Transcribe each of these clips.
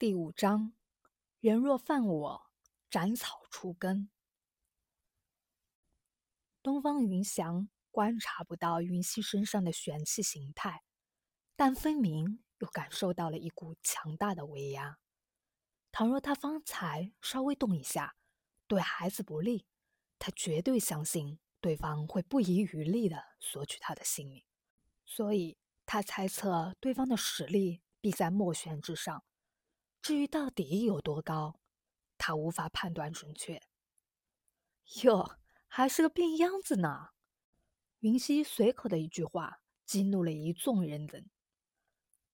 第五章，人若犯我，斩草除根。东方云翔观察不到云溪身上的玄气形态，但分明又感受到了一股强大的威压。倘若他方才稍微动一下，对孩子不利，他绝对相信对方会不遗余力的索取他的性命。所以，他猜测对方的实力必在墨玄之上。至于到底有多高，他无法判断准确。哟，还是个病秧子呢！云溪随口的一句话，激怒了一众人等。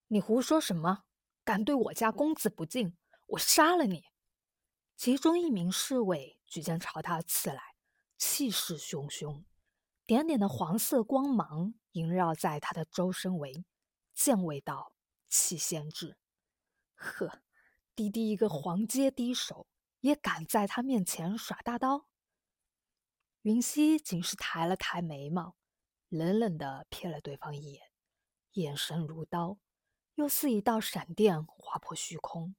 你胡说什么？敢对我家公子不敬，我杀了你！其中一名侍卫举剑朝他刺来，气势汹汹，点点的黄色光芒萦绕在他的周身围。剑未到，气先至。呵。滴滴一个黄阶低手，也敢在他面前耍大刀？云溪仅是抬了抬眉毛，冷冷的瞥了对方一眼，眼神如刀，又似一道闪电划破虚空。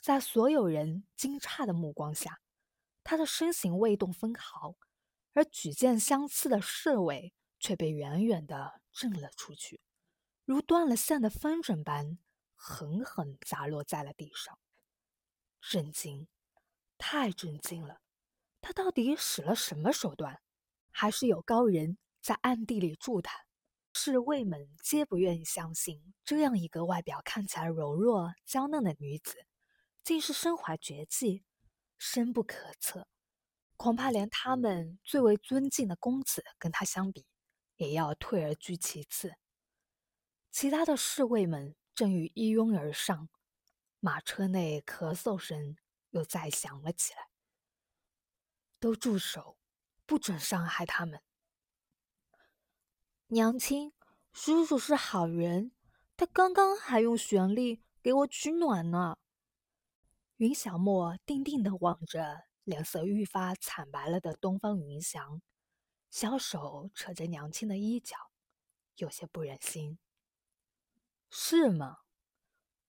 在所有人惊诧的目光下，他的身形未动分毫，而举剑相刺的侍卫却被远远的震了出去，如断了线的风筝般，狠狠砸落在了地上。震惊，太震惊了！他到底使了什么手段？还是有高人在暗地里助他？侍卫们皆不愿意相信，这样一个外表看起来柔弱娇嫩的女子，竟是身怀绝技，深不可测。恐怕连他们最为尊敬的公子跟她相比，也要退而居其次。其他的侍卫们正欲一拥而上。马车内咳嗽声又再响了起来。都住手！不准伤害他们。娘亲，叔叔是好人，他刚刚还用玄力给我取暖呢。云小沫定定的望着脸色愈发惨白了的东方云翔，小手扯着娘亲的衣角，有些不忍心。是吗？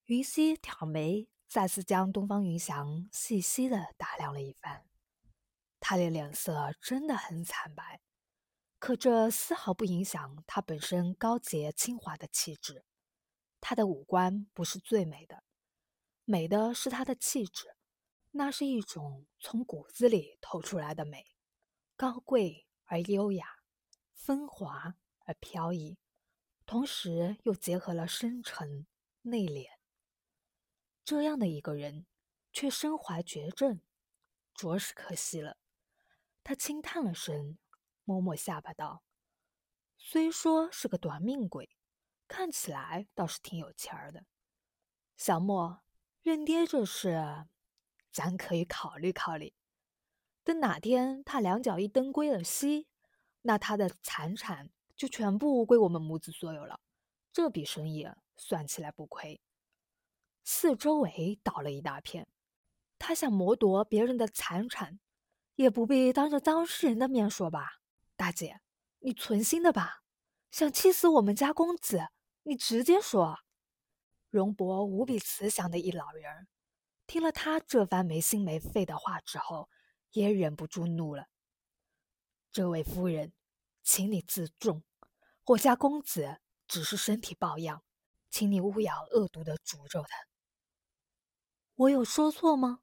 云溪挑眉，再次将东方云翔细细的打量了一番。他的脸色真的很惨白，可这丝毫不影响他本身高洁清华的气质。他的五官不是最美的，美的是他的气质，那是一种从骨子里透出来的美，高贵而优雅，风华而飘逸，同时又结合了深沉内敛。这样的一个人，却身怀绝症，着实可惜了。他轻叹了声，摸摸下巴道：“虽说是个短命鬼，看起来倒是挺有钱儿的。小莫，认爹这事，咱可以考虑考虑。等哪天他两脚一蹬归了西，那他的财产就全部归我们母子所有了。这笔生意算起来不亏。”四周围倒了一大片，他想谋夺别人的财产，也不必当着当事人的面说吧？大姐，你存心的吧？想气死我们家公子，你直接说。荣博无比慈祥的一老人，听了他这番没心没肺的话之后，也忍不住怒了。这位夫人，请你自重，我家公子只是身体抱恙，请你勿要恶毒的诅咒他。我有说错吗？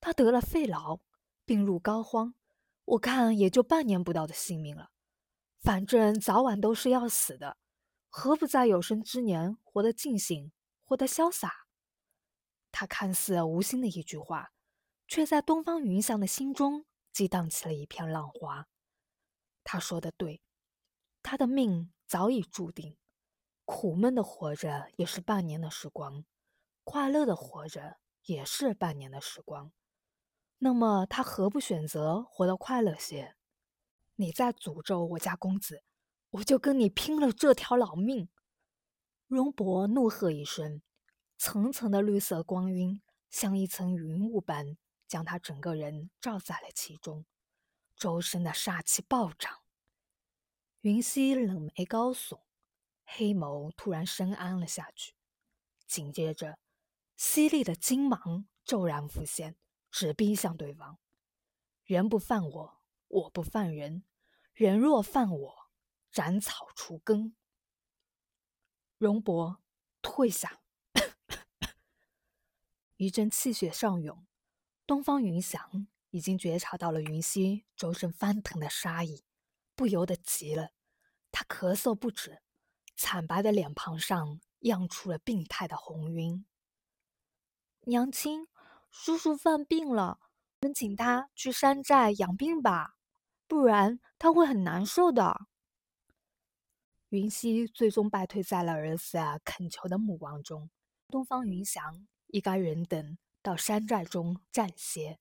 他得了肺痨，病入膏肓，我看也就半年不到的性命了。反正早晚都是要死的，何不在有生之年活得尽兴，活得潇洒？他看似无心的一句话，却在东方云翔的心中激荡起了一片浪花。他说的对，他的命早已注定，苦闷的活着也是半年的时光，快乐的活着。也是半年的时光，那么他何不选择活得快乐些？你再诅咒我家公子，我就跟你拼了这条老命！荣博怒喝一声，层层的绿色光晕像一层云雾般将他整个人罩在了其中，周身的煞气暴涨。云溪冷眉高耸，黑眸突然深安了下去，紧接着。犀利的金芒骤然浮现，直逼向对方。人不犯我，我不犯人；人若犯我，斩草除根。容伯，退下！一阵气血上涌，东方云翔已经觉察到了云溪周身翻腾的杀意，不由得急了。他咳嗽不止，惨白的脸庞上漾出了病态的红晕。娘亲，叔叔犯病了，我们请他去山寨养病吧，不然他会很难受的。云溪最终败退在了儿子恳求的目光中。东方云翔一干人等到山寨中暂歇，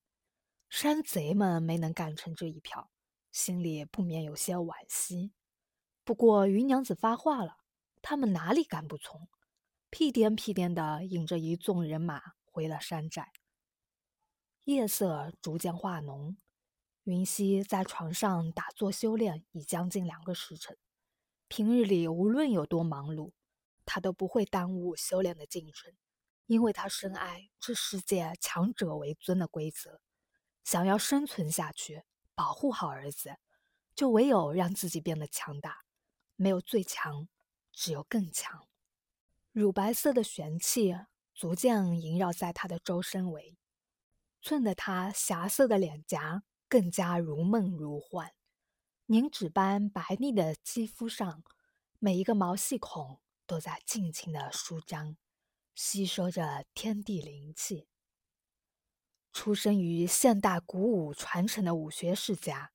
山贼们没能干成这一票，心里不免有些惋惜。不过云娘子发话了，他们哪里敢不从？屁颠屁颠的引着一众人马回了山寨。夜色逐渐化浓，云溪在床上打坐修炼已将近两个时辰。平日里无论有多忙碌，他都不会耽误修炼的进程，因为他深谙这世界强者为尊的规则。想要生存下去，保护好儿子，就唯有让自己变得强大。没有最强，只有更强。乳白色的玄气逐渐萦绕在他的周身围，衬得他霞色的脸颊更加如梦如幻。凝脂般白腻的肌肤上，每一个毛细孔都在尽情的舒张，吸收着天地灵气。出生于现代古武传承的武学世家，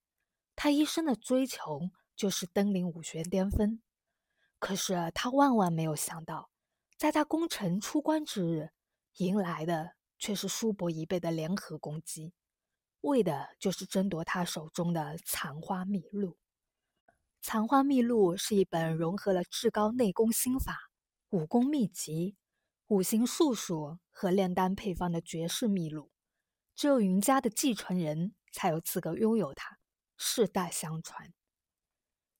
他一生的追求。就是登临武学巅峰，可是他万万没有想到，在他功成出关之日，迎来的却是叔伯一辈的联合攻击，为的就是争夺他手中的残花秘录。残花秘录是一本融合了至高内功心法、武功秘籍、五行术数和炼丹配方的绝世秘录，只有云家的继承人才有资格拥有它，世代相传。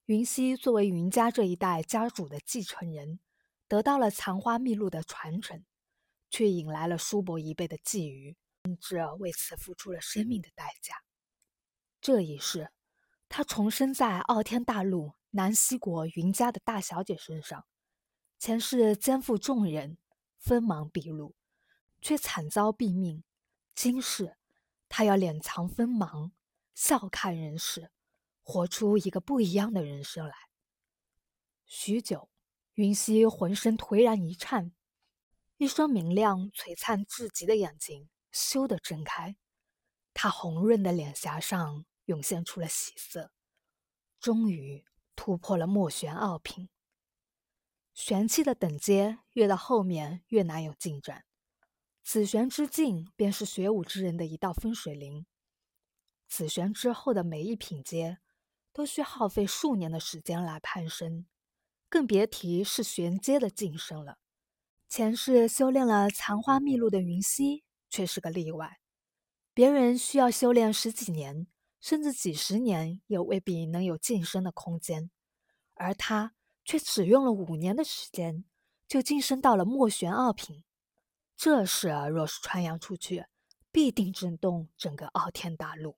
云溪作为云家这一代家主的继承人，得到了残花秘录的传承，却引来了叔伯一辈的觊觎，甚至为此付出了生命的代价。这一世，他重生在傲天大陆南西国云家的大小姐身上，前世肩负重任，锋芒毕露，却惨遭毙命。今世，他要敛藏锋芒，笑看人世。活出一个不一样的人生来。许久，云溪浑身颓然一颤，一双明亮璀璨至极的眼睛咻地睁开，她红润的脸颊上涌现出了喜色，终于突破了墨玄奥品。玄气的等阶越到后面越难有进展，紫玄之境便是学武之人的一道分水岭。紫玄之后的每一品阶。都需耗费数年的时间来攀升，更别提是玄阶的晋升了。前世修炼了残花秘录的云溪却是个例外，别人需要修炼十几年，甚至几十年，也未必能有晋升的空间，而他却只用了五年的时间，就晋升到了墨玄二品。这事儿若是传扬出去，必定震动整个傲天大陆。